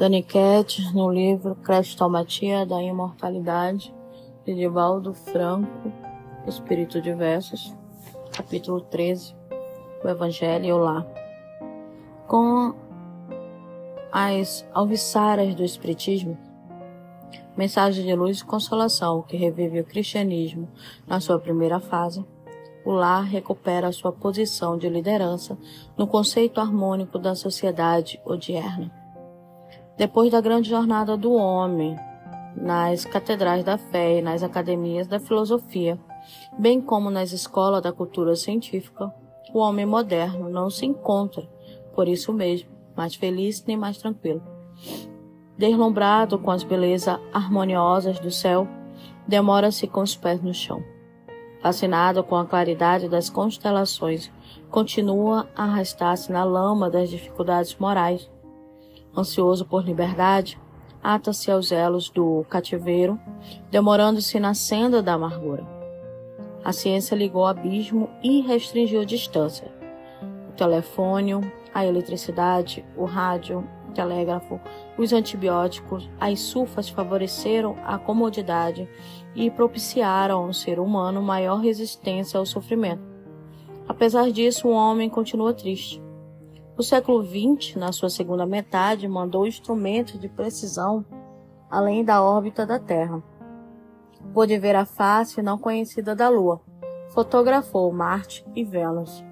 Daniquete, no livro Crestomatia da Imortalidade, de Divaldo Franco, Espírito de Versos, capítulo 13, o Evangelho lá. Com as alviçaras do Espiritismo, mensagem de luz e consolação que revive o cristianismo na sua primeira fase, o lar recupera sua posição de liderança no conceito harmônico da sociedade odierna. Depois da grande jornada do homem nas catedrais da fé e nas academias da filosofia, bem como nas escolas da cultura científica, o homem moderno não se encontra, por isso mesmo, mais feliz nem mais tranquilo. Deslumbrado com as belezas harmoniosas do céu, demora-se com os pés no chão. Fascinado com a claridade das constelações, continua a arrastar-se na lama das dificuldades morais ansioso por liberdade, ata-se aos elos do cativeiro, demorando-se na senda da amargura. A ciência ligou o abismo e restringiu a distância. O telefone, a eletricidade, o rádio, o telégrafo, os antibióticos, as sulfas favoreceram a comodidade e propiciaram ao ser humano maior resistência ao sofrimento. Apesar disso, o homem continua triste. O século XX, na sua segunda metade, mandou instrumentos de precisão além da órbita da Terra. Pôde ver a face não conhecida da Lua. Fotografou Marte e Vênus.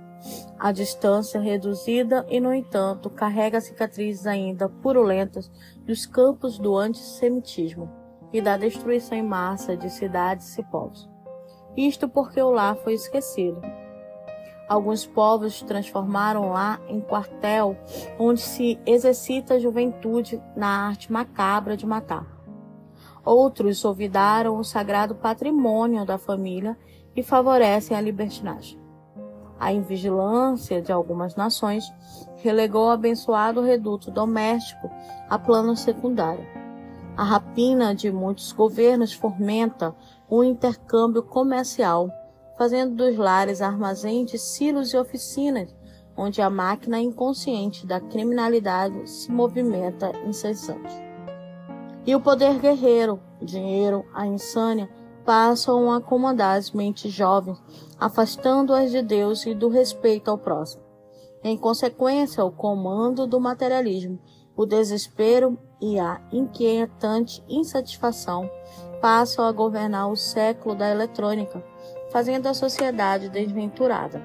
A distância reduzida e, no entanto, carrega cicatrizes ainda purulentas dos campos do antissemitismo e da destruição em massa de cidades e povos. Isto porque o lar foi esquecido Alguns povos transformaram lá em quartel onde se exercita a juventude na arte macabra de matar. Outros olvidaram o sagrado patrimônio da família e favorecem a libertinagem. A invigilância de algumas nações relegou o abençoado reduto doméstico a plano secundário. A rapina de muitos governos fomenta o intercâmbio comercial fazendo dos lares armazéns de silos e oficinas, onde a máquina inconsciente da criminalidade se movimenta incessante. E o poder guerreiro, o dinheiro, a insânia, passam a acomodar as mentes jovens, afastando-as de Deus e do respeito ao próximo. Em consequência, o comando do materialismo, o desespero e a inquietante insatisfação passam a governar o século da eletrônica, fazendo a sociedade desventurada.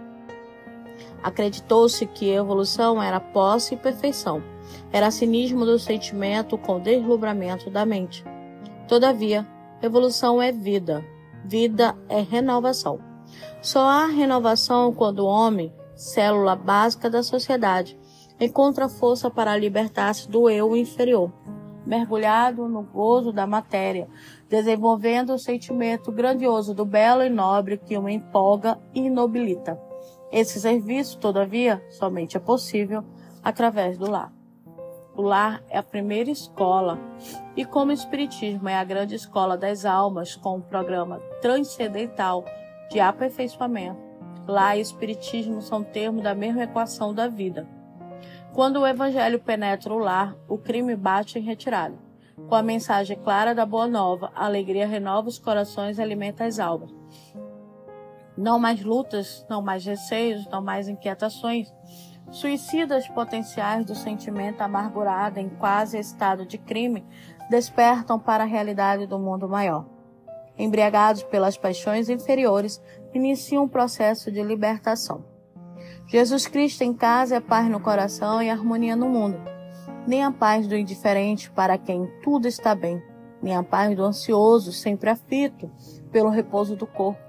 Acreditou-se que evolução era posse e perfeição, era cinismo do sentimento com deslumbramento da mente. Todavia, evolução é vida, vida é renovação. Só há renovação quando o homem, célula básica da sociedade, encontra força para libertar-se do eu inferior mergulhado no gozo da matéria, desenvolvendo o sentimento grandioso do belo e nobre que o empolga e inobilita. Esse serviço, todavia, somente é possível através do lar. O lar é a primeira escola, e como o Espiritismo é a grande escola das almas, com um programa transcendental de aperfeiçoamento, lá e Espiritismo são termos da mesma equação da vida. Quando o evangelho penetra o lar, o crime bate em retirada. Com a mensagem clara da boa nova, a alegria renova os corações e alimenta as almas. Não mais lutas, não mais receios, não mais inquietações. Suicidas potenciais do sentimento amargurado em quase estado de crime despertam para a realidade do mundo maior. Embriagados pelas paixões inferiores, iniciam um processo de libertação. Jesus Cristo em casa é paz no coração e harmonia no mundo. Nem a paz do indiferente para quem tudo está bem, nem a paz do ansioso sempre aflito pelo repouso do corpo.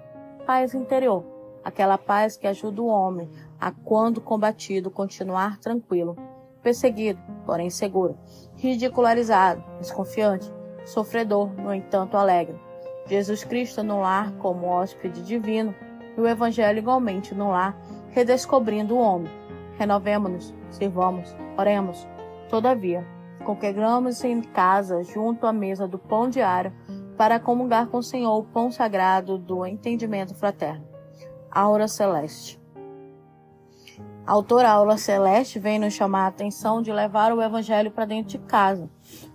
Paz interior, aquela paz que ajuda o homem a, quando combatido, continuar tranquilo, perseguido, porém seguro, ridicularizado, desconfiante, sofredor, no entanto alegre. Jesus Cristo no lar como hóspede divino e o Evangelho igualmente no lar redescobrindo o homem. Renovemos-nos, sirvamos, oremos. Todavia, congregamos em casa, junto à mesa do pão diário, para comungar com o Senhor o pão sagrado do entendimento fraterno. Aura Celeste. A autora Aula Celeste vem nos chamar a atenção de levar o evangelho para dentro de casa.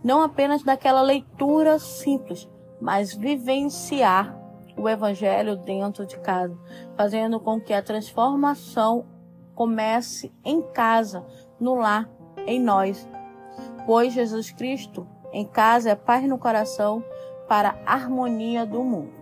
Não apenas daquela leitura simples, mas vivenciar o evangelho dentro de casa, fazendo com que a transformação comece em casa, no lar, em nós. Pois Jesus Cristo em casa é paz no coração para a harmonia do mundo.